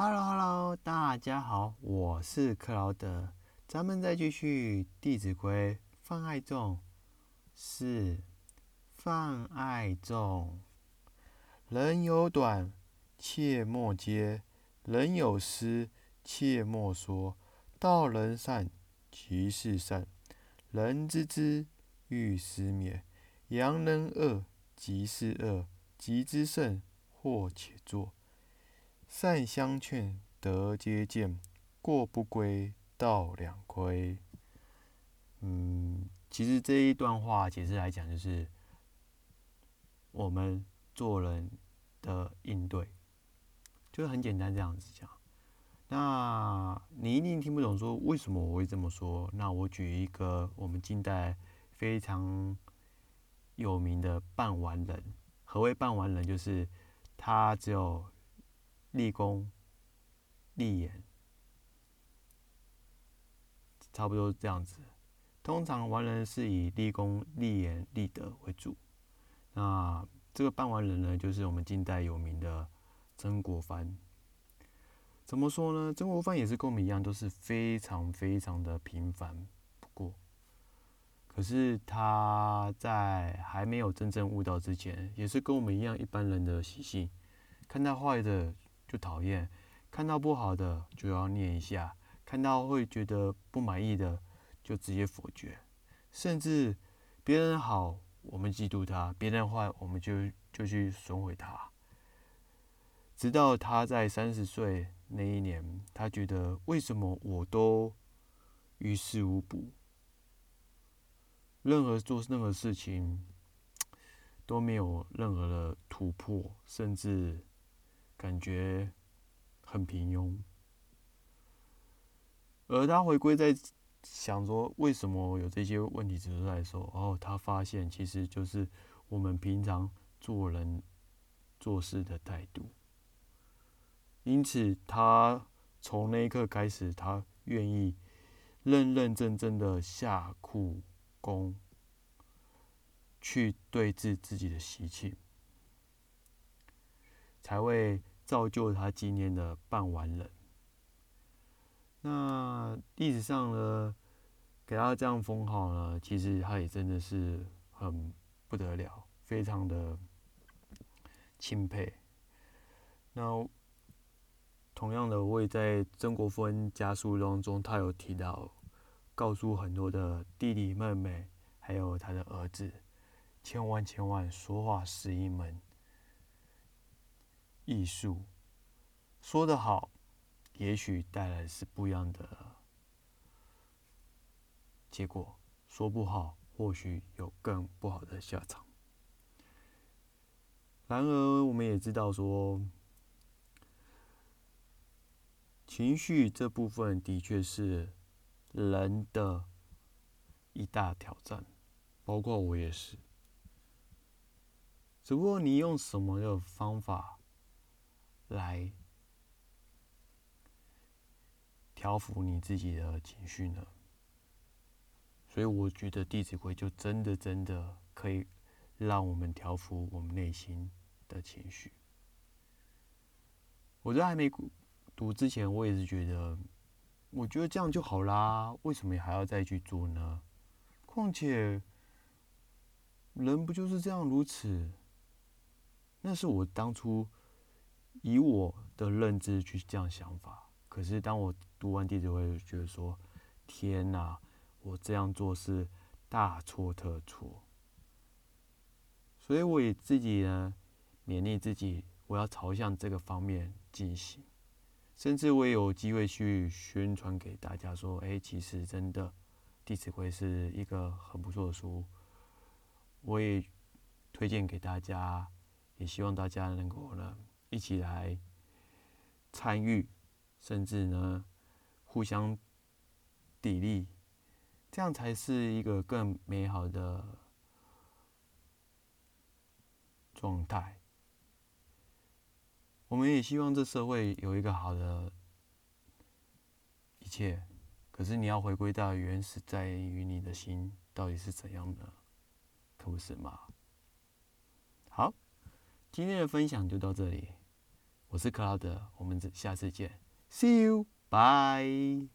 Hello Hello，大家好，我是克劳德，咱们再继续《弟子规》，泛爱众是泛爱众，人有短，切莫揭；人有失，切莫说。道人善，即是善；人知之，欲思勉。扬人恶，即是恶；急之甚，或且作。善相劝，德皆见；过不归，道两亏。嗯，其实这一段话解释来讲，就是我们做人的应对，就是很简单这样子讲。那你一定听不懂，说为什么我会这么说？那我举一个我们近代非常有名的半完人。何谓半完人？就是他只有。立功、立言，差不多这样子。通常完人是以立功、立言、立德为主。那这个办完人呢，就是我们近代有名的曾国藩。怎么说呢？曾国藩也是跟我们一样，都是非常非常的平凡。不过，可是他在还没有真正悟道之前，也是跟我们一样一般人的习性，看到坏的。就讨厌，看到不好的就要念一下，看到会觉得不满意的就直接否决，甚至别人好我们嫉妒他，别人坏我们就就去损毁他。直到他在三十岁那一年，他觉得为什么我都于事无补，任何做任何事情都没有任何的突破，甚至。感觉很平庸，而他回归在想说，为什么有这些问题指出来说，哦，他发现其实就是我们平常做人做事的态度。因此，他从那一刻开始，他愿意认认真真的下苦功，去对治自己的习气。才会造就他今天的半完人。那历史上呢，给他这样封号呢，其实他也真的是很不得了，非常的钦佩。那同样的，我也在曾国藩家书当中，他有提到，告诉很多的弟弟妹妹，还有他的儿子，千万千万说话是一门。艺术说得好，也许带来是不一样的结果；说不好，或许有更不好的下场。然而，我们也知道说，情绪这部分的确是人的一大挑战，包括我也是。只不过你用什么的方法？来调服你自己的情绪呢？所以我觉得《弟子规》就真的真的可以让我们调服我们内心的情绪。我在还没读之前，我也是觉得，我觉得这样就好啦，为什么还要再去做呢？况且人不就是这样如此？那是我当初。以我的认知去这样想法，可是当我读完《弟子规》，觉得说：“天哪，我这样做是大错特错。”所以我也自己呢勉励自己，我要朝向这个方面进行。甚至我也有机会去宣传给大家说：“哎，其实真的《弟子规》是一个很不错的书。”我也推荐给大家，也希望大家能够呢。一起来参与，甚至呢互相砥砺，这样才是一个更美好的状态。我们也希望这社会有一个好的一切，可是你要回归到原始，在于你的心到底是怎样的，可是吗？好，今天的分享就到这里。我是克劳德，我们下次见，See you，bye。